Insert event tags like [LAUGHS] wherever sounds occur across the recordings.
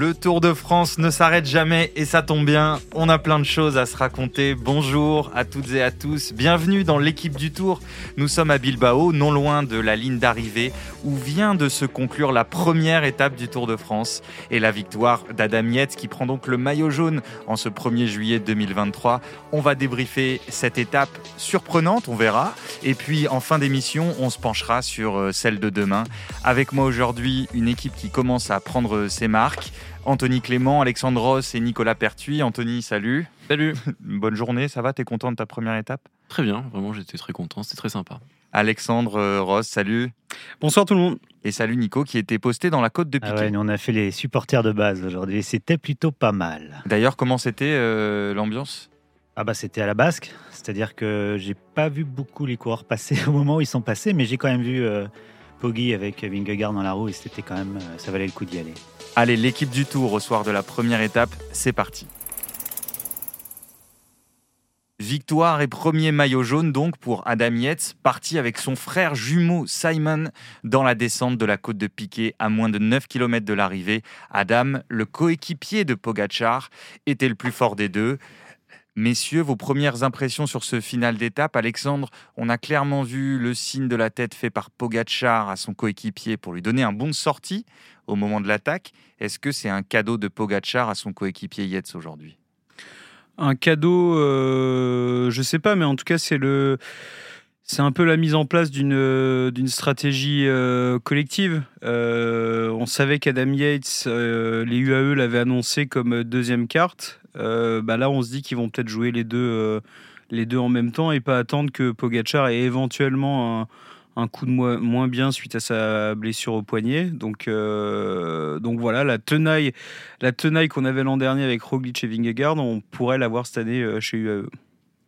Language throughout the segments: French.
Le Tour de France ne s'arrête jamais et ça tombe bien, on a plein de choses à se raconter. Bonjour à toutes et à tous, bienvenue dans l'équipe du Tour. Nous sommes à Bilbao, non loin de la ligne d'arrivée, où vient de se conclure la première étape du Tour de France et la victoire d'Adam Yates qui prend donc le maillot jaune en ce 1er juillet 2023. On va débriefer cette étape surprenante, on verra. Et puis en fin d'émission, on se penchera sur euh, celle de demain. Avec moi aujourd'hui, une équipe qui commence à prendre ses marques. Anthony Clément, Alexandre Ross et Nicolas Pertuis. Anthony, salut. Salut. [LAUGHS] Bonne journée, ça va? T'es content de ta première étape? Très bien, vraiment j'étais très content, c'était très sympa. Alexandre euh, Ross, salut. Bonsoir tout le monde. Et salut Nico qui était posté dans la côte de Ah Piquet. ouais, nous, on a fait les supporters de base aujourd'hui c'était plutôt pas mal. D'ailleurs, comment c'était euh, l'ambiance? Ah bah c'était à la basque, c'est-à-dire que j'ai pas vu beaucoup les coureurs passer [LAUGHS] au moment où ils sont passés, mais j'ai quand même vu euh, Poggi avec Vingegaard dans la roue et c'était quand même, euh, ça valait le coup d'y aller. Allez, l'équipe du Tour au soir de la première étape, c'est parti. Victoire et premier maillot jaune donc pour Adam Yates, parti avec son frère jumeau Simon dans la descente de la côte de Piquet à moins de 9 km de l'arrivée. Adam, le coéquipier de Pogachar, était le plus fort des deux. Messieurs, vos premières impressions sur ce final d'étape? Alexandre, on a clairement vu le signe de la tête fait par Pogachar à son coéquipier pour lui donner un bon de sortie au moment de l'attaque. Est-ce que c'est un cadeau de Pogachar à son coéquipier Yates aujourd'hui? Un cadeau, euh, je sais pas, mais en tout cas c'est le, c'est un peu la mise en place d'une euh, stratégie euh, collective. Euh, on savait qu'Adam Yates, les UAE l'avaient annoncé comme deuxième carte. Bah là, on se dit qu'ils vont peut-être jouer les deux, les deux en même temps et pas attendre que Pogachar ait éventuellement un, un coup de moins, moins bien suite à sa blessure au poignet. Donc, donc voilà, la tenaille, la tenaille qu'on avait l'an dernier avec Roglic et Vingegaard, on pourrait l'avoir cette année chez UAE.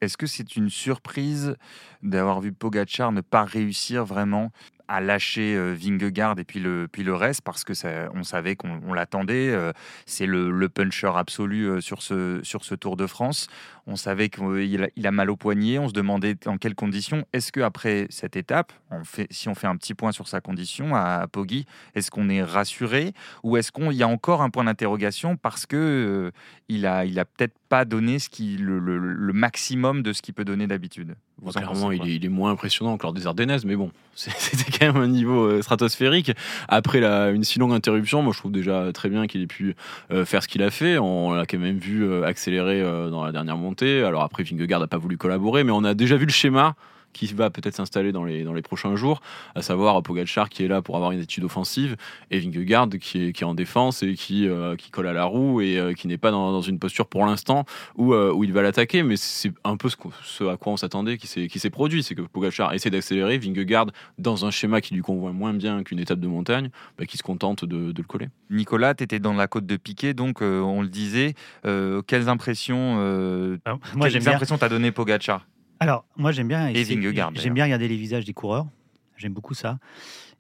Est-ce que c'est une surprise d'avoir vu Pogachar ne pas réussir vraiment à lâcher euh, Vingegaard et puis le, puis le reste parce que ça, on savait qu'on on l'attendait. euh, c'est le, puncher absolu euh, sur ce, sur ce Tour de France. On savait qu'il a, mal au poignet. On se demandait dans quelles conditions. Est-ce que après cette étape, on fait, si on fait un petit point sur sa condition à, Poggi, est-ce qu'on est rassuré ou est-ce qu'il y a encore un point d'interrogation parce que euh, il a, il a peut-être pas donné ce qui, le maximum de ce qu'il peut donner d'habitude? Vous Clairement, pensez il est, il est moins impressionnant que lors des Ardennaises, mais bon, [LAUGHS] c'était quand même un niveau euh, stratosphérique. Après la, une si longue interruption, moi je trouve déjà très bien qu'il ait pu euh, faire ce qu'il a fait. On l'a quand même vu euh, accélérer dans la dernière montée. Alors après, Vingegaard n'a pas voulu collaborer, mais on a déjà vu le schéma qui va peut-être s'installer dans les, dans les prochains jours, à savoir Pogacar qui est là pour avoir une étude offensive et Vingegaard qui est, qui est en défense et qui, euh, qui colle à la roue et euh, qui n'est pas dans, dans une posture pour l'instant où, euh, où il va l'attaquer, mais c'est un peu ce, à quoi on s'attendait qui s'est qui s'est produit, c'est que Pogacar essaie d'accélérer, Vingegaard dans un schéma qui lui convient moins bien qu'une étape de montagne, bah, qui se contente de, de le coller. Nicolas, tu étais dans la côte de Piquet, donc euh, on le disait. Euh, quelles impressions euh, Alors, moi quelles impressions t'as donné Pogacar? Alors moi j'aime bien. J'aime bien regarder les visages des coureurs. J'aime beaucoup ça.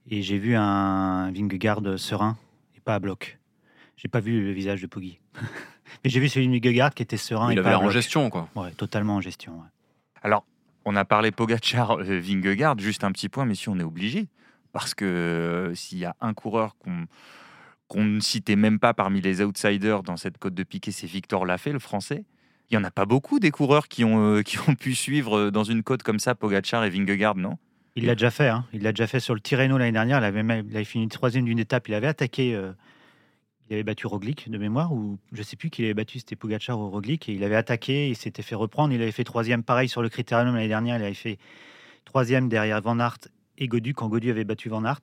Et j'ai vu un Vingegaard serein et pas à bloc. J'ai pas vu le visage de Poggi. [LAUGHS] Mais j'ai vu celui de Vingegaard qui était serein il et avait l'air en gestion, quoi. Ouais, totalement en gestion. ouais. Alors, on a parlé Pogacar, euh, Vingegaard, juste un petit point, mais si on est obligé, parce que euh, s'il y a un coureur qu'on qu'on ne citait même pas parmi les outsiders dans cette côte de Piquet, c'est Victor Lafay, le français. Il y en a pas beaucoup des coureurs qui ont, euh, [LAUGHS] qui ont pu suivre euh, dans une côte comme ça Pogacar et Vingegaard, non? Il l'a déjà fait. hein. Il l'a déjà fait sur le Tirreno l'année dernière. Il avait, même- il fini troisième d'une étape. Il avait attaqué. euh, il avait battu Roglic de mémoire, ou je sais plus qui avait battu, c'était Pogacar ou Roglic. Et il avait attaqué, il s'était fait reprendre. Il avait fait troisième, pareil sur le Critérium l'année dernière. Il avait fait troisième derrière Van Aert et Godu quand Godu avait battu Van Aert.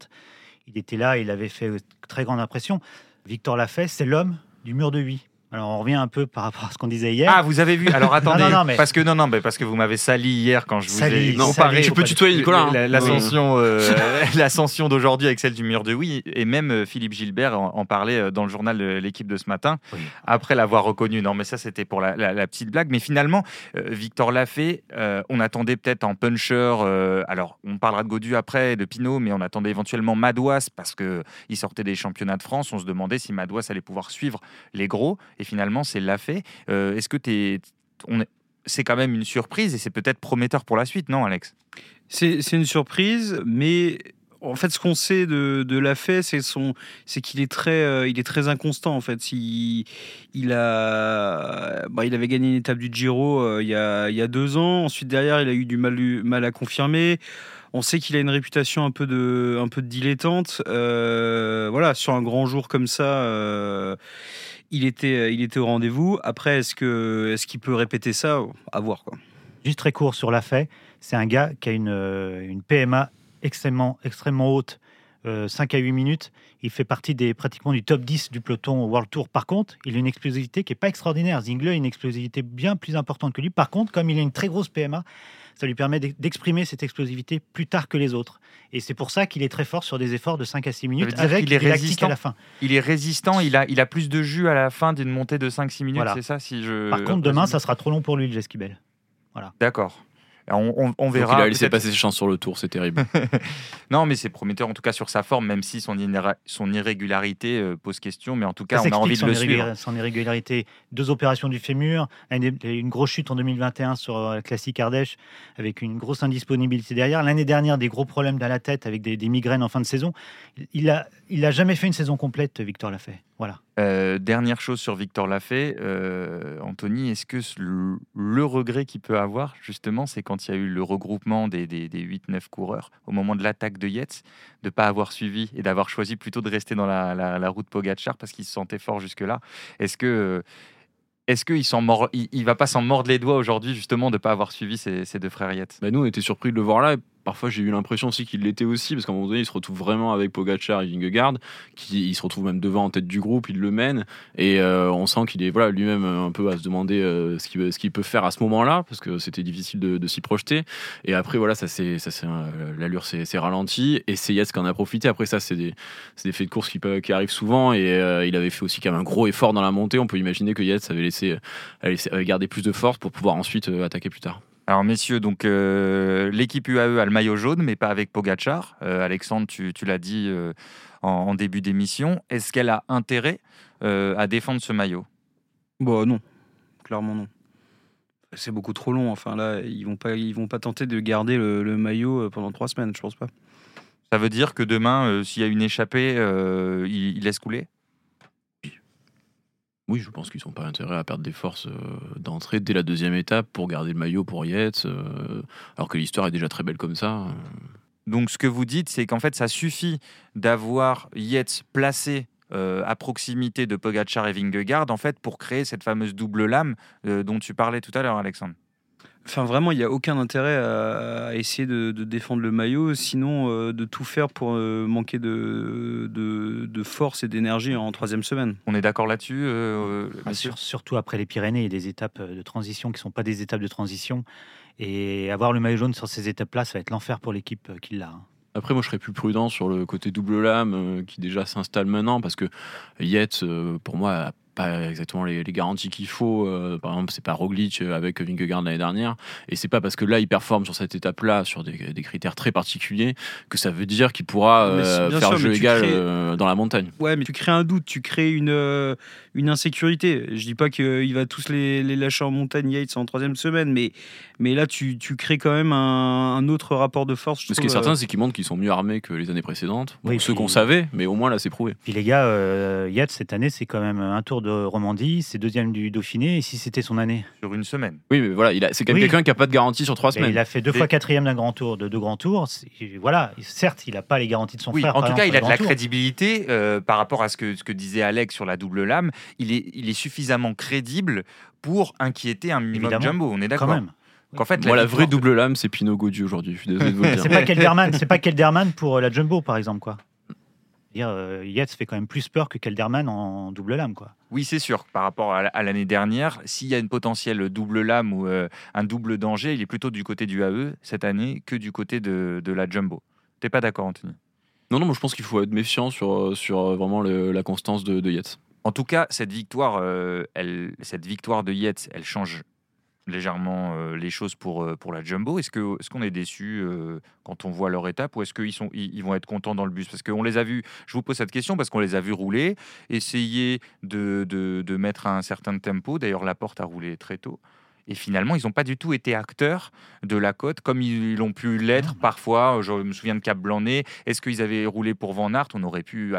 Il était là, il avait fait très grande impression. Victor Lafay, c'est l'homme du mur de Huy. Alors on revient un peu par rapport à ce qu'on disait hier. Ah, vous avez vu Alors [LAUGHS] attendez, non, non, mais- parce que non, non, mais parce que vous m'avez sali hier quand je vous Sali, ai non, sali, tu peux tutoyer Nicolas. hein. L'ascension, euh, [LAUGHS] l'ascension d'aujourd'hui avec celle du mur de oui, et même euh, Philippe Gilbert en, en parlait euh, dans le journal de l'équipe de ce matin, Oui. après l'avoir reconnu. Non, mais ça c'était pour la, la- la petite blague. Mais finalement, euh, Victor Lafay, euh, on attendait peut-être en puncher. euh, alors, on parlera de Godu après, de Pinot, mais on attendait éventuellement Madouas parce que il sortait des championnats de France. On se demandait si Madouas allait pouvoir suivre les gros, et finalement c'est Lafay. Euh, Est-ce que t'es, on est- c'est quand même une surprise et c'est peut-être prometteur pour la suite, non, Alex? C'est une surprise, mais en fait, ce qu'on sait de, de c'est c'est qu'il est très, euh, est très inconstant. En fait, il, il a, bah, il avait gagné une étape du Giro euh, il, y a, deux ans. Ensuite, derrière, il a eu du mal à confirmer. On sait qu'il a une réputation un peu de, un peu de dilettante. Euh, voilà, sur un grand jour comme ça, il était, il était au rendez-vous. Après, est-ce que, est-ce qu'il peut répéter ça? À voir, quoi. Juste très court sur Lafay, c'est un gars qui a une, une PMA extrêmement, extrêmement haute, 5 euh, à 8 minutes. Il fait partie des, pratiquement du top 10 du peloton World Tour. Par contre, il a une explosivité qui n'est pas extraordinaire. Zingler a une explosivité bien plus importante que lui. Par contre, comme il a une très grosse PMA, ça lui permet d'exprimer cette explosivité plus tard que les autres. Et c'est pour ça qu'il est très fort sur des efforts de 5 à 6 minutes avec il est résistant à la fin. Il est résistant, il a, il a plus de jus à la fin d'une montée de 5-6 minutes, c'est ça si je... Par contre, demain, ça sera trop long pour lui, le Jesquibel. Voilà. D'accord. On, verra. il a laissé passer ses chances sur le tour, c'est terrible. [LAUGHS] non, mais c'est prometteur en tout cas sur sa forme, même si son, son irrégularité euh, pose question. Mais en tout cas, on a envie de le suivre. Son irrégularité, deux opérations du fémur, une grosse chute en 2021 sur la euh, classique Ardèche, avec une grosse indisponibilité derrière. L'année dernière, des gros problèmes dans la tête avec des, migraines en fin de saison. Il a, il a jamais fait une saison complète, Victor Lafay. Voilà. Euh, dernière chose sur Victor Lafay, euh, Anthony, est-ce que le, regret qu'il peut avoir, justement, c'est quand il y a eu le regroupement des, 8-9 coureurs, au moment de l'attaque de Yates, de ne pas avoir suivi et d'avoir choisi plutôt de rester dans la, route Pogachar parce qu'il se sentait fort jusque-là? Est-ce que. Est-ce qu'il il, il, va pas s'en mordre les doigts aujourd'hui justement de ne pas avoir suivi ces, deux frères Yates? Bah Nous on était surpris de le voir là parfois j'ai eu l'impression aussi qu'il l'était aussi, parce qu'à un moment donné, il se retrouve vraiment avec Pogachar et Vingegaard, qui il se retrouve même devant en tête du groupe, il le mène, et euh, on sent qu'il est voilà, lui-même un peu à se demander euh, ce qu'il peut faire à ce moment-là, parce que c'était difficile de, s'y projeter. Et après, voilà, ça c'est euh, l'allure s'est ralentie, et c'est Yates qui en a profité. Après, ça, c'est des, faits de course qui, arrivent souvent, et il avait fait aussi quand même un gros effort dans la montée. On peut imaginer que Yates avait laissé, avait garder plus de force pour pouvoir ensuite attaquer plus tard. Alors messieurs, donc euh, l'équipe UAE a le maillot jaune, mais pas avec Pogachar. Euh, Alexandre, tu, l'as dit euh, en, début d'émission. Est-ce qu'elle a intérêt à défendre ce maillot? Bon, bah, non, clairement non. C'est beaucoup trop long. Enfin là, ils vont pas, ils vont pas tenter de garder le, maillot pendant trois semaines, je pense pas. Ça veut dire que demain, s'il y a une échappée, il, il laisse couler? Oui, je pense qu'ils n'ont pas intérêt à perdre des forces euh, d'entrée dès la deuxième étape pour garder le maillot pour Yates, euh, alors que l'histoire est déjà très belle comme ça. Euh. Donc ce que vous dites, c'est qu'en fait, ça suffit d'avoir Yates placé à proximité de Pogachar et Vingegaard, en fait, pour créer cette fameuse double lame dont tu parlais tout à l'heure, Alexandre. Enfin, vraiment, il n'y a aucun intérêt à, essayer de, défendre le maillot, sinon euh, de tout faire pour euh, manquer de, de, force et d'énergie en troisième semaine. On est d'accord là-dessus euh, ah, Surtout après les Pyrénées, il y a des étapes de transition qui ne sont pas des étapes de transition. Et avoir le maillot jaune sur ces étapes-là, ça va être l'enfer pour l'équipe qui l'a. Hein. Après, moi, je serais plus prudent sur le côté double lame qui déjà s'installe maintenant, parce que Yates, pour moi, pas exactement les, garanties qu'il faut. Euh, par exemple, c'est pas Roglic euh, avec Vingegaard l'année dernière, et c'est pas parce que là il performe sur cette étape-là sur des, critères très particuliers que ça veut dire qu'il pourra euh, faire jeu égal dans la montagne. Ouais, mais tu crées un doute, tu crées une une insécurité. Je dis pas qu'il va tous les, les, lâcher en montagne Yates en troisième semaine, mais mais là tu, tu crées quand même un, autre rapport de force. Ce qui est certain, c'est qu'ils montrent qu'ils sont mieux armés que les années précédentes. Bon, ceux qu'on savait, mais au moins là c'est prouvé. Puis les gars, Yates cette année c'est quand même un tour de Romandie, c'est deuxième du Dauphiné, et si c'était son année Sur une semaine. Oui, mais voilà, c'est quand même quelqu'un qui n'a pas de garantie sur trois semaines. il a fait deux fois quatrième d'un grand tour, de deux grands tours. Voilà, certes, il n'a pas les garanties de son frère. En tout cas, il a de la crédibilité euh, par rapport à ce que, ce que disait Alex sur la double lame. Il est, il est suffisamment crédible pour inquiéter un minimum jumbo. On est d'accord. En fait, la, vraie double lame, c'est Pinot Gaudu aujourd'hui. Je suis désolé de vous le dire. c'est pas Kelderman, c'est pas Kelderman pour euh, la jumbo, par exemple, quoi dire euh, Yates fait quand même plus peur que Kelderman en double lame. Quoi. Oui, c'est sûr. Par rapport à l'année dernière, s'il y a une potentielle double lame ou euh, un double danger, il est plutôt du côté du AE cette année que du côté de, la Jumbo. T'es pas d'accord, Anthony? Non, non, moi je pense qu'il faut être méfiant sur, euh, sur vraiment la constance de, de, Yates. En tout cas, cette victoire, elle, cette victoire de Yates, elle change légèrement euh, les choses pour, euh, pour la Jumbo. Est-ce qu'on est, qu'on est déçu euh, quand on voit leur étape ou est-ce qu'ils sont, ils, vont être contents dans le bus? Parce qu'on les a vus, je vous pose cette question parce qu'on les a vus rouler, essayer de, de, de, mettre un certain tempo. D'ailleurs, la porte a roulé très tôt. Et finalement, ils n'ont pas du tout été acteurs de la côte comme ils l'ont pu l'être parfois. Je me souviens de Cap Blanc-Nez. Est-ce qu'ils avaient roulé pour Van Aert? On aurait pu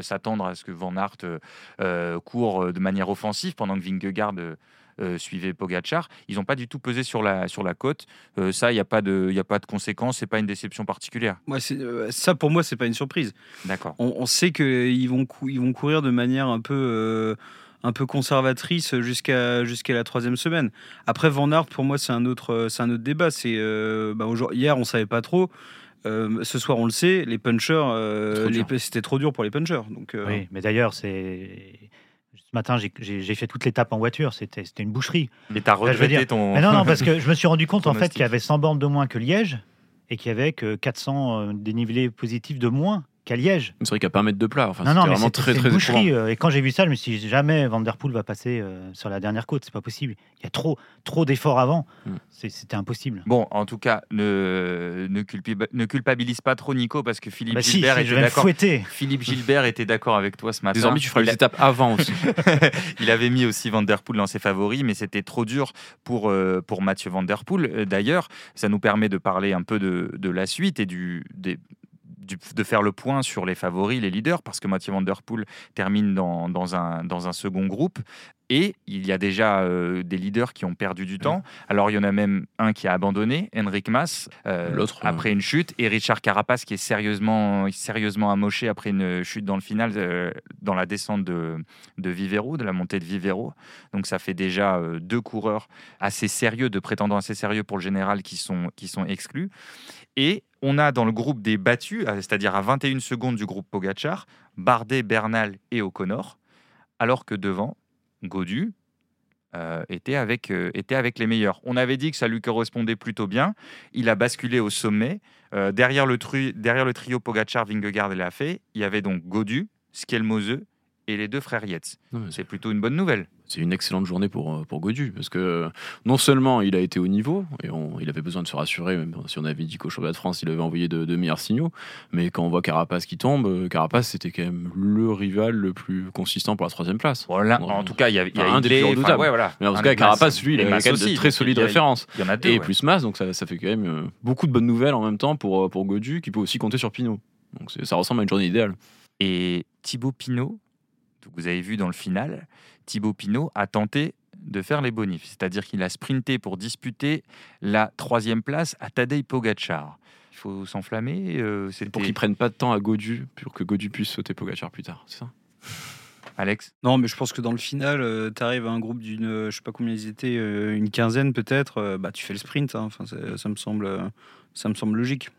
s'attendre à ce que Van Aert euh, court de manière offensive pendant que Vingegaard euh, suivait Pogachar. Ils n'ont pas du tout pesé sur la, sur la côte. ça, il n'y a, pas de, a pas de conséquences. C'est pas une déception particulière. Moi, ça, pour moi, c'est pas une surprise. D'accord. On, on, sait qu'ils vont, ils vont courir de manière un peu un peu conservatrice jusqu'à jusqu'à la troisième semaine. Après Van Aert, pour moi, c'est un autre c'est un autre débat. C'est euh, bah, hier, on savait pas trop. Euh, ce soir, on le sait. Les punchers, euh, c'était trop dur pour les punchers. Donc, oui, mais d'ailleurs, c'est ce matin, j'ai fait toute l'étape en voiture. C'était une boucherie. Mais t'as regretté ton. Mais non, non, parce que [LAUGHS] je me suis rendu compte en fait qu'il y avait 100 bornes de moins que Liège et qu'il y avait que 400 dénivelés positifs de moins qu'à Liège. C'est vrai qu'il n'y a pas un mètre de plat. Enfin, non, non, mais vraiment très, très boucherie. Euh, et quand j'ai vu ça, je me suis dit jamais Vanderpool va passer euh, sur la dernière côte. C'est pas possible. Il y a trop, trop d'efforts avant. Hmm. C'était impossible. Bon, en tout cas, ne, ne, culpabilise pas trop Nico parce que Philippe bah Gilbert était d'accord. Philippe Gilbert était d'accord avec toi ce matin. Désormais, tu feras les étapes avant aussi. [LAUGHS] il avait mis aussi Vanderpool dans ses favoris, mais c'était trop dur pour, euh, pour Mathieu Vanderpool. D'ailleurs, ça nous permet de parler un peu de, de la suite et du, des, de faire le point sur les favoris, les leaders, parce que Mathieu Van Der Poel termine dans, dans, un, dans un second groupe. Et il y a déjà euh, des leaders qui ont perdu du temps. Alors il y en a même un qui a abandonné, Henrik Mas, euh, L'autre, après une chute, et Richard Carapace qui est sérieusement, sérieusement amoché après une chute dans le final, euh, dans la descente de, de Vivero, de la montée de Vivero. Donc ça fait déjà deux coureurs assez sérieux, de prétendants assez sérieux pour le général qui sont, qui sont exclus. Et on a dans le groupe des battus, euh, c'est-à-dire à 21 secondes du groupe Pogachar, Bardet, Bernal et O'Connor, alors que devant, Godu euh, était, avec, euh, était avec les meilleurs. On avait dit que ça lui correspondait plutôt bien. Il a basculé au sommet. derrière, le trio Pogachar, Vingegaard et Lafay, il y avait donc Godu, Skelmose et les deux frères Yates. C'est plutôt une bonne nouvelle c'est une excellente journée pour, euh, pour Godu, parce que non seulement il a été au niveau, et il avait besoin de se rassurer, même si on avait dit qu'au championnat de France, il avait envoyé de, meilleurs signaux, mais quand on voit Carapace qui tombe, euh, Carapace, c'était quand même le rival le plus consistant pour la troisième place. Voilà, en tout cas, il y a, y a un des plus redoutables. voilà. Mais en tout cas, Carapace, lui, il a quand même de très solides références. Il y en a deux, et plus Mas, donc ça, ça, fait quand même euh, beaucoup de bonnes nouvelles en même temps pour, pour Godu, qui peut aussi compter sur Pinot. Donc ça ressemble à une journée idéale. Et Thibaut Pinot, vous avez vu dans le final, Thibaut Pinot a tenté de faire les bonifs, c'est-à-dire qu'il a sprinté pour disputer la troisième place à Tadej Pogacar. Il faut s'enflammer. Euh, c'est pour qu'il prenne pas de temps à Godu, pour que Godu puisse sauter Pogacar plus tard, c'est ça? Alex? Non, mais je pense que dans le final, euh, tu arrives à un groupe d'une, euh, je sais pas combien ils étaient, une quinzaine peut-être, bah tu fais le sprint. Hein. Enfin, ça me semble, ça me semble logique.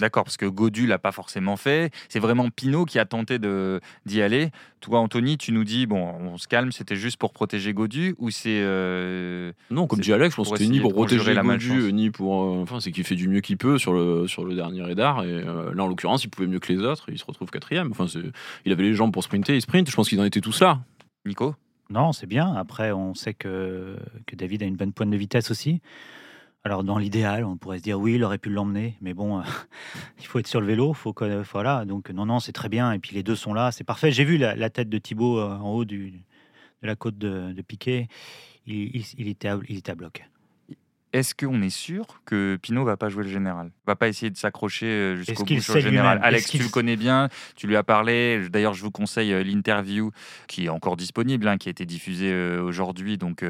D'accord, parce que Godu l'a pas forcément fait. C'est vraiment Pinot qui a tenté d'y aller. Toi, Anthony, tu nous dis bon, on se calme, c'était juste pour protéger Godu ou c'est euh, non, comme dit Alex, je pense que c'était ni pour protéger la Godu, ni pour. Euh, enfin, c'est qu'il fait du mieux qu'il peut sur le sur le dernier Edar. Et euh, là, en l'occurrence, il pouvait mieux que les autres. Il se retrouve quatrième. Enfin, il avait les jambes pour sprinter, il sprint. Je pense qu'ils en étaient tous là. Nico? Non, c'est bien. Après, on sait que, que David a une bonne pointe de vitesse aussi. Alors dans l'idéal, on pourrait se dire oui, il aurait pu l'emmener, mais bon, euh, [LAUGHS] il faut être sur le vélo, faut que voilà. Donc non, non, c'est très bien. Et puis les deux sont là, c'est parfait. J'ai vu la, tête de Thibaut euh, en haut de la côte de, Piquet. Il, il, était il était à bloc est-ce qu'on est sûr que Pinot va pas jouer le général? Va pas essayer de s'accrocher euh, jusqu'au bout sur le général. Alex, tu le connais bien, tu lui as parlé. D'ailleurs, je vous conseille euh, l'interview qui est encore disponible, hein, qui a été diffusée euh, aujourd'hui donc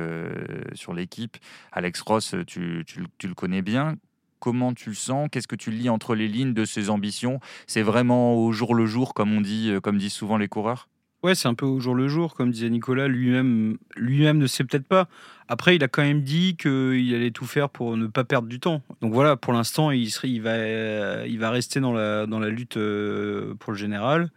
sur l'équipe. Alex Ross, tu, le connais bien. Comment tu le sens? Qu'est-ce que tu lis entre les lignes de ses ambitions? C'est vraiment au jour le jour, comme on dit, comme disent souvent les coureurs? Ouais, c'est un peu au jour le jour, comme disait Nicolas, lui-même lui-même ne sait peut-être pas. Après, il a quand même dit qu'il allait tout faire pour ne pas perdre du temps. Donc voilà, pour l'instant, il, va, rester dans la, lutte euh, pour le général.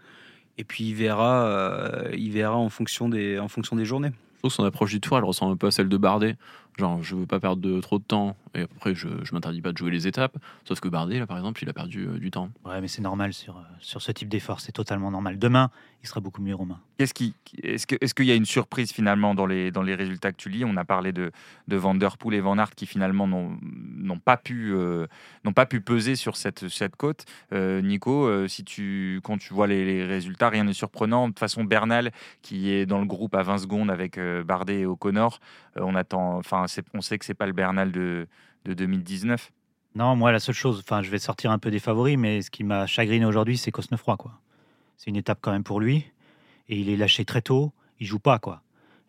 Et puis il verra, euh, il verra en, fonction des, en fonction des journées. Son approche du tour, elle ressemble un peu à celle de Bardet. Genre, je veux pas perdre de, trop de temps et après, je, je m'interdis pas de jouer les étapes. Sauf que Bardet, là, par exemple, il a perdu euh, du temps. Ouais, mais c'est normal sur, euh, sur ce type d'effort, c'est totalement normal. Demain, il sera beaucoup mieux, Romain. Qu'est-ce qui, est-ce qu'il est y a une surprise finalement dans les, dans les résultats que tu lis? On a parlé de, de Van Der Poel et Van Aert qui finalement n'ont pas, pu, euh, n'ont pas pu peser sur cette, cette côte. Nico, si tu, quand tu vois les, résultats, rien n'est surprenant. De toute façon, Bernal, qui est dans le groupe à 20 secondes avec Bardet et O'Connor, on attend, enfin, on sait que c'est pas le Bernal de, de 2019. Non, moi, la seule chose, enfin, je vais sortir un peu des favoris, mais ce qui m'a chagriné aujourd'hui, c'est Cosnefroy, quoi. C'est une étape quand même pour lui, et il est lâché très tôt, il joue pas, quoi.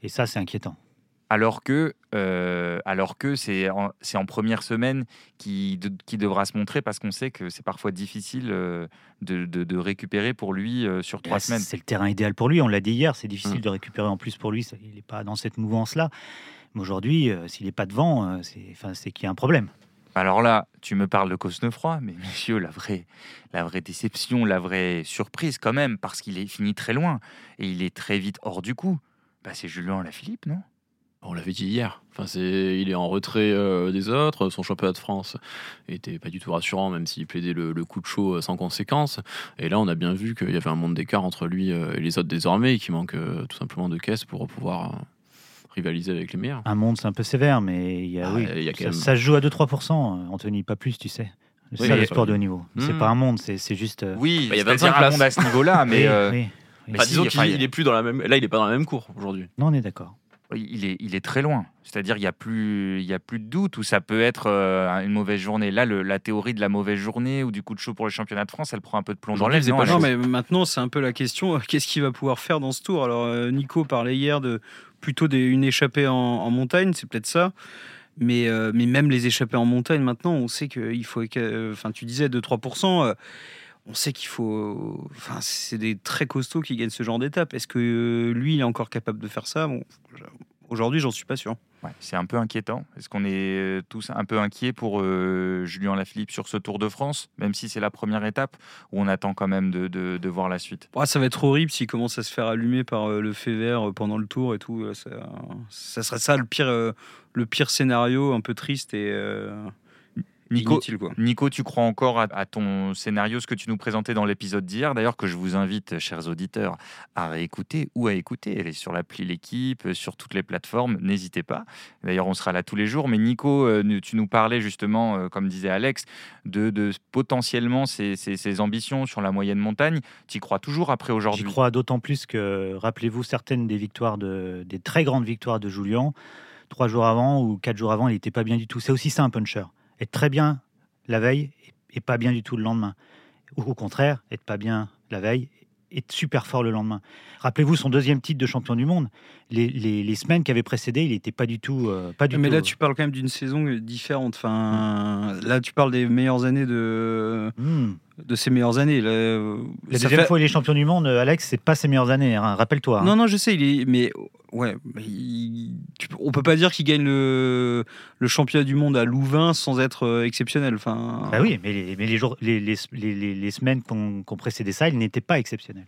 Et ça, c'est inquiétant. Alors que, euh, alors que c'est en, c'est en première semaine qui, de- qui devra se montrer parce qu'on sait que c'est parfois difficile euh, de, de- de récupérer pour lui euh, sur trois là, semaines. C'est le terrain idéal pour lui, on l'a dit hier, c'est difficile Mm. de récupérer en plus pour lui, il n'est pas dans cette mouvance-là. Mais aujourd'hui, s'il n'est pas devant, c'est enfin, c'est qu'il y a un problème. Alors là, tu me parles de Cosnefroy, mais messieurs, la vraie, la vraie déception, la vraie surprise quand même, parce qu'il est fini très loin et il est très vite hors du coup. Bah, c'est Julien Lafilippe, non? On l'avait dit hier. Enfin, c'est, il est en retrait euh, des autres. Son championnat de France était pas du tout rassurant, même s'il plaidait le, le coup de chaud euh, sans conséquence. Et là, on a bien vu qu'il y avait un monde d'écart entre lui euh, et les autres désormais, et qu'il manque euh, tout simplement de caisse pour pouvoir euh, rivaliser avec les meilleurs. Un monde, c'est un peu sévère, mais il y a, Ah, oui, il y a quand ça, même- ça se joue à 2-3%, euh, Anthony, pas plus, tu sais. C'est Oui, ça le sport de haut niveau. C'est Hmm. pas un monde, c'est c'est juste. Oui, Bah, il y a c'est-à-dire 25 un places. monde à ce niveau-là, [LAUGHS] mais oui, euh, oui, oui. mais Enfin, si, disons qu'il il- est plus dans la même. Là, il est pas dans la même cour aujourd'hui. Non, on est d'accord. Il est, il est très loin. C'est-à-dire il y a plus, il y a plus de doute où ça peut être euh, une mauvaise journée. Là, le- la théorie de la mauvaise journée ou du coup de chaud pour le championnat de France, elle prend un peu de plomb dans l'aile. non, mais maintenant, c'est un peu la question. euh, Qu'est-ce qu'il va pouvoir faire dans ce tour? Alors, euh, Nico parlait hier de plutôt des- une échappée en, en montagne, c'est peut-être ça. Mais, euh, mais même les échappées en montagne, maintenant, on sait qu'il faut. Enfin, tu disais 2-3%. On sait qu'il faut. Enfin, c'est des très costauds qui gagnent ce genre d'étape. Est-ce que euh, lui, il est encore capable de faire ça? Bon, Aujourd'hui, j'en suis pas sûr. Ouais, c'est un peu inquiétant. Est-ce qu'on est euh, tous un peu inquiets pour euh, Julien Lafilippe sur ce Tour de France, même si c'est la première étape, où on attend quand même de, de- de voir la suite? Ouais, ça va être horrible s'il commence à se faire allumer par euh, le fait vert pendant le tour et tout. Ça, ça serait ça le pire, euh, le pire scénario, un peu triste et Nico, inutile quoi. Nico, tu crois encore à, à ton scénario, ce que tu nous présentais dans l'épisode d'hier, d'ailleurs que je vous invite, chers auditeurs, à réécouter ou à écouter. Elle est sur l'appli L'équipe, sur toutes les plateformes, n'hésitez pas. D'ailleurs, on sera là tous les jours. Mais Nico, euh, tu nous parlais justement, euh, comme disait Alex, de, de potentiellement ces ambitions sur la moyenne montagne. Tu y crois toujours après J'y aujourd'hui? crois d'autant plus que, rappelez-vous, certaines des victoires, de, des très grandes victoires de Julien, trois jours avant ou quatre jours avant, il n'était pas bien du tout. C'est aussi ça un puncher. Être très bien la veille et pas bien du tout le lendemain. Ou au contraire, être pas bien la veille et super fort le lendemain. Rappelez-vous son deuxième titre de champion du monde. Les, les- les semaines qui avaient précédé, il n'était pas du tout. euh, pas du Mais tout, là, euh, tu parles quand même d'une saison euh, différente. Enfin, là, tu parles des meilleures années de, hmm. de ses meilleures années. Là, La deuxième fait- fois, il est champion du monde, Alex, c'est pas ses meilleures années. hein, Rappelle-toi. hein. Non, non, je sais, il est. Mais ouais, il- on peut pas dire qu'il gagne le, le championnat du monde à Louvain sans être exceptionnel. Enfin, Bah oui, mais les, mais les, jours, les, les, les- semaines qu'on qu'on précédait ça, il n'était pas exceptionnel.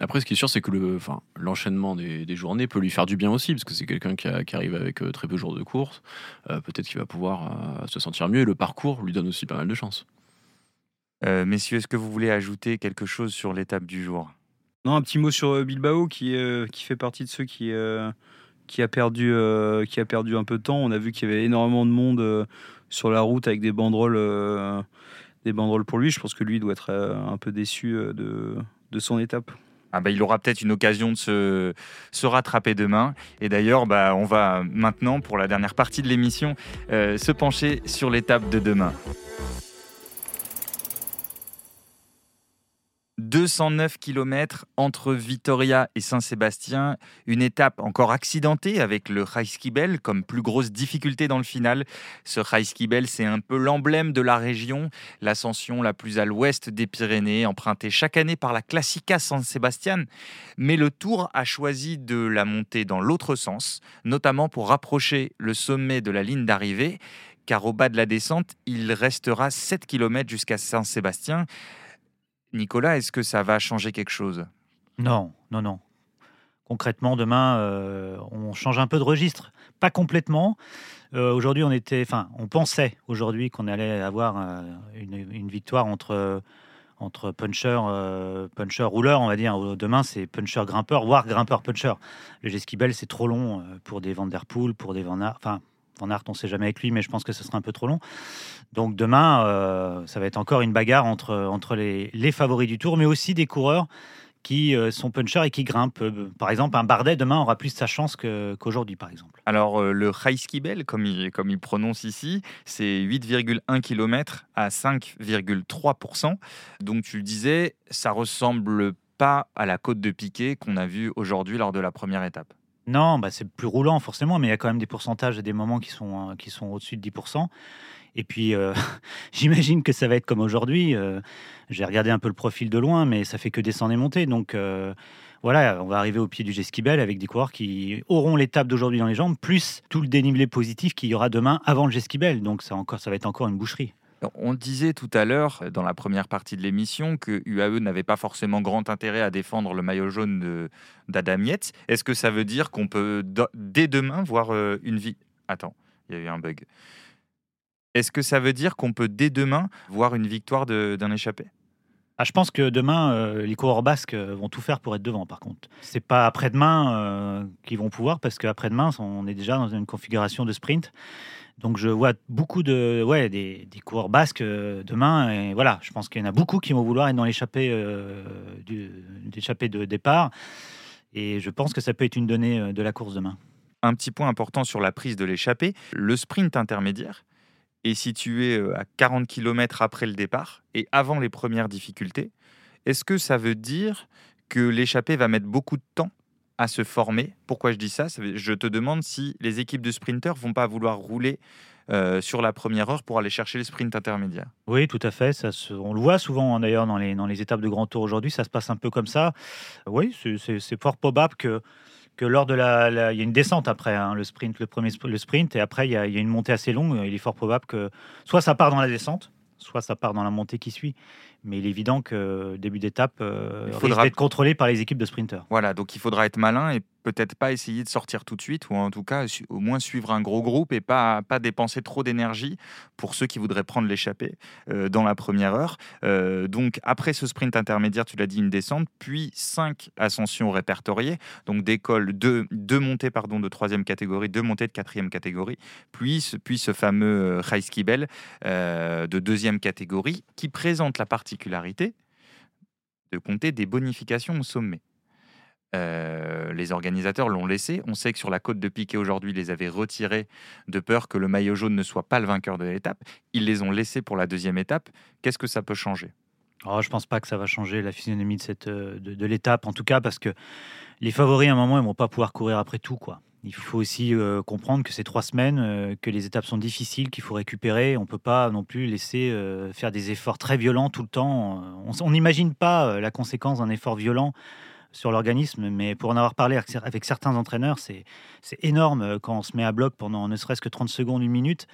Après, ce qui est sûr, c'est que le, enfin, l'enchaînement des, des journées peut lui faire du bien aussi, parce que c'est quelqu'un qui, arrive avec euh, très peu de jours de course. Euh, peut-être qu'il va pouvoir euh, se sentir mieux. Et le parcours lui donne aussi pas mal de chance. Euh, Messieurs, est-ce que vous voulez ajouter quelque chose sur l'étape du jour? Non, un petit mot sur Bilbao qui, euh, qui fait partie de ceux qui, euh, qui, a perdu, euh, qui a perdu un peu de temps. On a vu qu'il y avait énormément de monde euh, sur la route avec des banderoles, euh, des banderoles pour lui. Je pense que lui doit être euh, un peu déçu euh, de, de son étape. Ah bah, il aura peut-être une occasion de se, rattraper demain. Et d'ailleurs, bah, on va maintenant, pour la dernière partie de l'émission, euh, se pencher sur l'étape de demain. 209 km entre Vitoria et Saint-Sébastien, une étape encore accidentée avec le Reiskibel comme plus grosse difficulté dans le final. Ce Reiskibel, c'est un peu l'emblème de la région, l'ascension la plus à l'ouest des Pyrénées, empruntée chaque année par la Classica San Sebastian. Mais le Tour a choisi de la monter dans l'autre sens, notamment pour rapprocher le sommet de la ligne d'arrivée, car au bas de la descente, il restera 7 km jusqu'à Saint-Sébastien. Nicolas, est-ce que ça va changer quelque chose? Non, non, non. Concrètement, demain, euh, on change un peu de registre. Pas complètement. Euh, aujourd'hui, on était, enfin, on pensait aujourd'hui qu'on allait avoir euh, une, victoire entre entre puncher, puncher rouleur, on va dire. Demain, c'est puncher grimpeur, voire grimpeur puncher. Le Jesquibel, c'est trop long pour des Van Der Poel, pour des Van. Enfin, Van Aert, on ne sait jamais avec lui, mais je pense que ce sera un peu trop long. Donc demain, euh, ça va être encore une bagarre entre, les, favoris du Tour, mais aussi des coureurs qui euh, sont punchers et qui grimpent. Euh, Par exemple, un Bardet demain aura plus sa chance qu'aujourd'hui, par exemple. Alors, le Reiskibel, comme il, comme il prononce ici, c'est 8,1 km à 5,3%. Donc, tu disais, ça ressemble pas à la côte de Piquet qu'on a vue aujourd'hui lors de la première étape. Non, bah, c'est plus roulant forcément, mais il y a quand même des pourcentages et des moments qui sont, euh, qui sont au-dessus de 10%. Et puis, euh, [LAUGHS] j'imagine que ça va être comme aujourd'hui. Euh, J'ai regardé un peu le profil de loin, mais ça fait que descendre et monter. Donc, euh, voilà, on va arriver au pied du Jesquibel avec des coureurs qui auront l'étape d'aujourd'hui dans les jambes, plus tout le dénivelé positif qu'il y aura demain avant le Jesquibel. Donc, ça, encore, ça va être encore une boucherie. On disait tout à l'heure, dans la première partie de l'émission, que UAE n'avait pas forcément grand intérêt à défendre le maillot jaune d'Adam Yates. Est-ce que ça veut dire qu'on peut, dès demain, voir euh, une vie? Attends, il y a eu un bug. Est-ce que ça veut dire qu'on peut, dès demain, voir une victoire d'un échappé? Ah, je pense que demain, euh, les coureurs basques euh, vont tout faire pour être devant, par contre. C'est pas après-demain euh, qu'ils vont pouvoir, parce qu'après-demain, on est déjà dans une configuration de sprint. Donc, je vois beaucoup de, ouais, des, des coureurs basques euh, demain. Et voilà, je pense qu'il y en a beaucoup qui vont vouloir être dans l'échappée euh, de départ. Et je pense que ça peut être une donnée euh, de la course demain. un petit point important sur la prise de l'échappée. Le sprint intermédiaire est situé à 40 km après le départ et avant les premières difficultés. Est-ce que ça veut dire que l'échappée va mettre beaucoup de temps se former Pourquoi je dis ça? Je te demande si les équipes de sprinteurs vont pas vouloir rouler euh, sur la première heure pour aller chercher les sprints intermédiaires. Oui, tout à fait. Ça se- on le voit souvent hein, d'ailleurs dans les, dans les étapes de grand tour aujourd'hui. Ça se passe un peu comme ça. Oui, c'est- fort probable que, que lors de la, Il y a une descente après hein, le sprint, le premier le sprint, et après il y, a, il y a une montée assez longue. Il est fort probable que soit ça part dans la descente, soit ça part dans la montée qui suit. Mais il est évident que début d'étape euh, Il risque faudra- d'être contrôlé par les équipes de sprinteurs. Voilà, donc il faudra être malin et peut-être pas essayer de sortir tout de suite, ou en tout cas au moins suivre un gros groupe et pas, pas dépenser trop d'énergie pour ceux qui voudraient prendre l'échappée euh, dans la première heure. Euh, donc après ce sprint intermédiaire, tu l'as dit, une descente, puis cinq ascensions répertoriées, donc d'école, deux, deux montées pardon, de troisième catégorie, deux montées de quatrième catégorie, puis, puis ce fameux euh, Reiskibel euh, de deuxième catégorie qui présente la particularité de compter des bonifications au sommet. Euh, les organisateurs l'ont laissé. On sait que sur la côte de Piquet aujourd'hui, ils les avaient retirés de peur que le maillot jaune ne soit pas le vainqueur de l'étape. Ils les ont laissés pour la deuxième étape. Qu'est-ce que ça peut changer? Oh, je pense pas que ça va changer la physionomie de, cette, euh, de, l'étape, en tout cas parce que les favoris, à un moment, ils vont pas pouvoir courir après tout. quoi. Il faut aussi euh, comprendre que c'est trois semaines, que les étapes sont difficiles, qu'il faut récupérer. On peut pas non plus laisser faire des efforts très violents tout le temps. On n'imagine pas la conséquence d'un effort violent sur l'organisme, mais pour en avoir parlé avec cer- avec certains entraîneurs, c'est énorme euh, quand on se met à bloc pendant ne serait-ce que 30 secondes, une minute.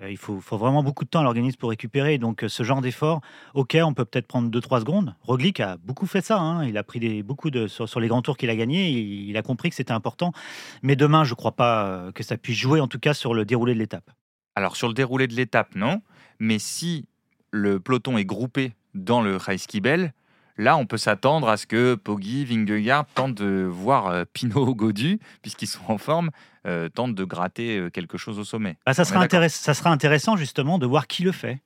Euh, Il faut, faut vraiment beaucoup de temps à l'organisme pour récupérer. Donc, euh, ce genre d'effort, ok, on peut peut-être prendre 2-3 secondes. Roglic a beaucoup fait ça. hein. Il a pris beaucoup de. Sur, les grands tours qu'il a gagnés, il, a compris que c'était important. Mais demain, je ne crois pas que ça puisse jouer, en tout cas, sur le déroulé de l'étape. Alors sur le déroulé de l'étape, non. Mais si le peloton est groupé dans le Reiskibel, là on peut s'attendre à ce que Poggi, Vingegaard tentent de voir euh, Pinot, [LAUGHS] Godu, puisqu'ils sont en forme, euh, tentent de gratter euh, quelque chose au sommet. Bah, ça, sera est d'accord. intéress- ça sera intéressant, justement, de voir qui le fait.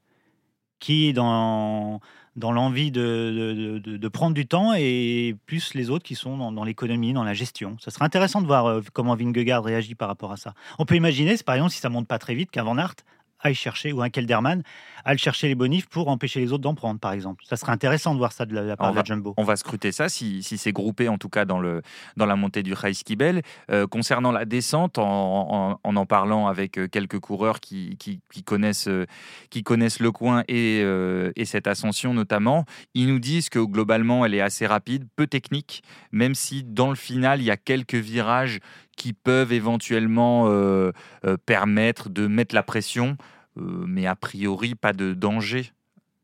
Qui, dans, dans l'envie de, de- de- de prendre du temps, et plus les autres qui sont dans, dans l'économie, dans la gestion. Ça sera intéressant de voir comment Vingegaard réagit par rapport à ça. On peut imaginer, c'est par exemple, si ça monte pas très vite, qu'un Van Aert aille chercher, ou un Kelderman, aille chercher les bonifs pour empêcher les autres d'en prendre, par exemple. Ça serait intéressant de voir ça de la, de la part On de la Jumbo. On va scruter ça si, si c'est groupé en tout cas dans, le, dans la montée du Reiskibel. Euh, concernant la descente, en en, en en parlant avec euh, quelques coureurs qui, qui, qui connaissent, euh, qui connaissent le coin et, euh, et cette ascension notamment, ils nous disent que globalement elle est assez rapide, peu technique, même si dans le final il y a quelques virages qui peuvent éventuellement euh, euh, permettre de mettre la pression, euh, mais a priori pas de danger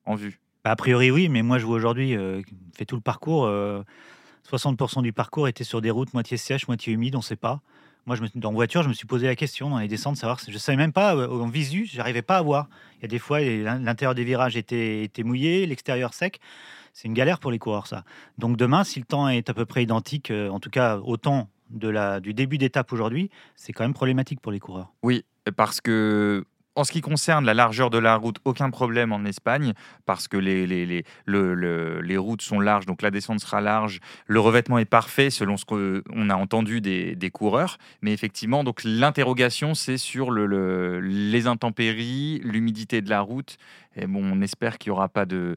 en vue. Bah, a priori, oui, mais moi, je vois aujourd'hui, fait tout le parcours. euh, 60% du parcours était sur des routes moitié sèches, moitié humides, on ne sait pas. Moi, je me, dans voiture, je me suis posé la question dans les descentes, savoir. Je savais même pas, en visu, j'arrivais pas à voir. Il y a des fois, l'intérieur des virages était, était mouillé, l'extérieur sec. C'est une galère pour les coureurs, ça. Donc demain, si le temps est à peu près identique, en tout cas au temps de la, du début d'étape aujourd'hui, c'est quand même problématique pour les coureurs. Oui, parce que en ce qui concerne la largeur de la route, aucun problème en Espagne parce que les, routes sont larges, donc la descente sera large. Le revêtement est parfait selon ce qu'on a entendu des, coureurs. Mais effectivement, donc l'interrogation, c'est sur le, les intempéries, l'humidité de la route. Et bon, on espère qu'il n'y aura, pas de,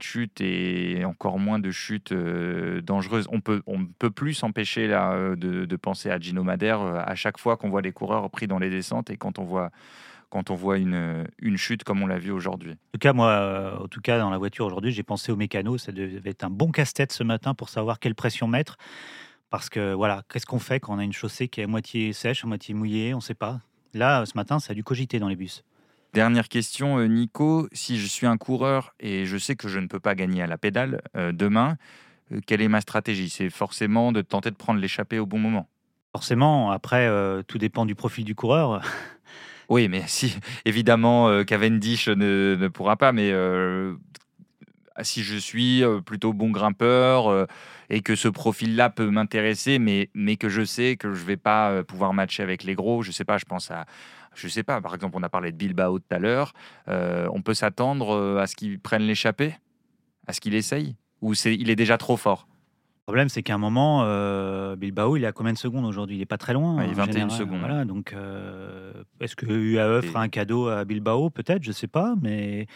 chute et encore moins de chute euh, dangereuse. On peut, on peut plus s'empêcher de, de, penser à Gino Madère euh, à chaque fois qu'on voit les coureurs pris dans les descentes et quand on voit quand on voit une, une chute comme on l'a vu aujourd'hui. En tout cas, moi, euh, en tout cas, dans la voiture aujourd'hui, j'ai pensé au mécano. Ça devait être un bon casse-tête ce matin pour savoir quelle pression mettre. Parce que voilà, qu'est-ce qu'on fait quand on a une chaussée qui est à moitié sèche, à moitié mouillée On ne sait pas. Là, ce matin, ça a dû cogiter dans les bus. Dernière question, euh, Nico. Si je suis un coureur et je sais que je ne peux pas gagner à la pédale euh, demain, quelle est ma stratégie? C'est forcément de tenter de prendre l'échappée au bon moment. Forcément, après, tout dépend du profil du coureur. [LAUGHS] Oui, mais si, évidemment, euh, Cavendish ne, ne, pourra pas, mais euh, si je suis euh, plutôt bon grimpeur et que ce profil-là peut m'intéresser, mais, mais que je sais que je vais pas pouvoir matcher avec les gros, je ne sais pas, je pense à. Je sais pas, par exemple, on a parlé de Bilbao tout à l'heure. on peut s'attendre à ce qu'il prenne l'échappée? À ce qu'il essaye? Ou c'est, il est déjà trop fort? Le problème, c'est qu'à un moment, euh, Bilbao, il est à combien de secondes aujourd'hui? Il n'est pas très loin. il est 21 secondes. Voilà, donc, euh, est-ce que UAE fera un cadeau à Bilbao? Peut-être, je ne sais pas. Mais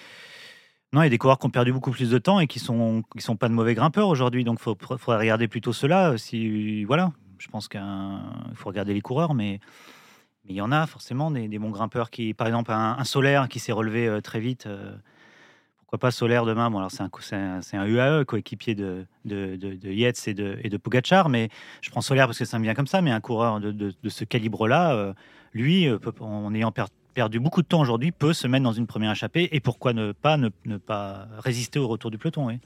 non, il y a des coureurs qui ont perdu beaucoup plus de temps et qui ne sont, qui sont pas de mauvais grimpeurs aujourd'hui. Donc, il faudrait regarder plutôt cela. Si, voilà, je pense qu'il faut regarder les coureurs, mais mais il y en a forcément des, bons grimpeurs qui, par exemple, un, solaire qui s'est relevé euh, très vite pourquoi pas Solaire demain? Bon, alors c'est un, c'est un, UAE, coéquipier de, de, de, Yates et de, et de Pogacar, mais je prends Solaire parce que ça me vient comme ça, mais un coureur de, de, ce calibre-là, euh, lui, euh, en ayant perdu beaucoup de temps aujourd'hui, peut se mettre dans une première échappée, et pourquoi ne pas, ne, ne pas résister au retour du peloton oui.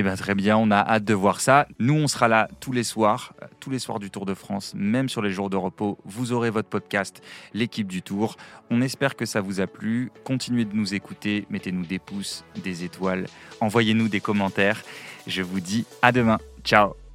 Eh bien, très bien, on a hâte de voir ça. Nous, on sera là tous les soirs, tous les soirs du Tour de France, même sur les jours de repos. Vous aurez votre podcast, l'équipe du Tour. On espère que ça vous a plu. Continuez de nous écouter, mettez-nous des pouces, des étoiles, envoyez-nous des commentaires. Je vous dis à demain. Ciao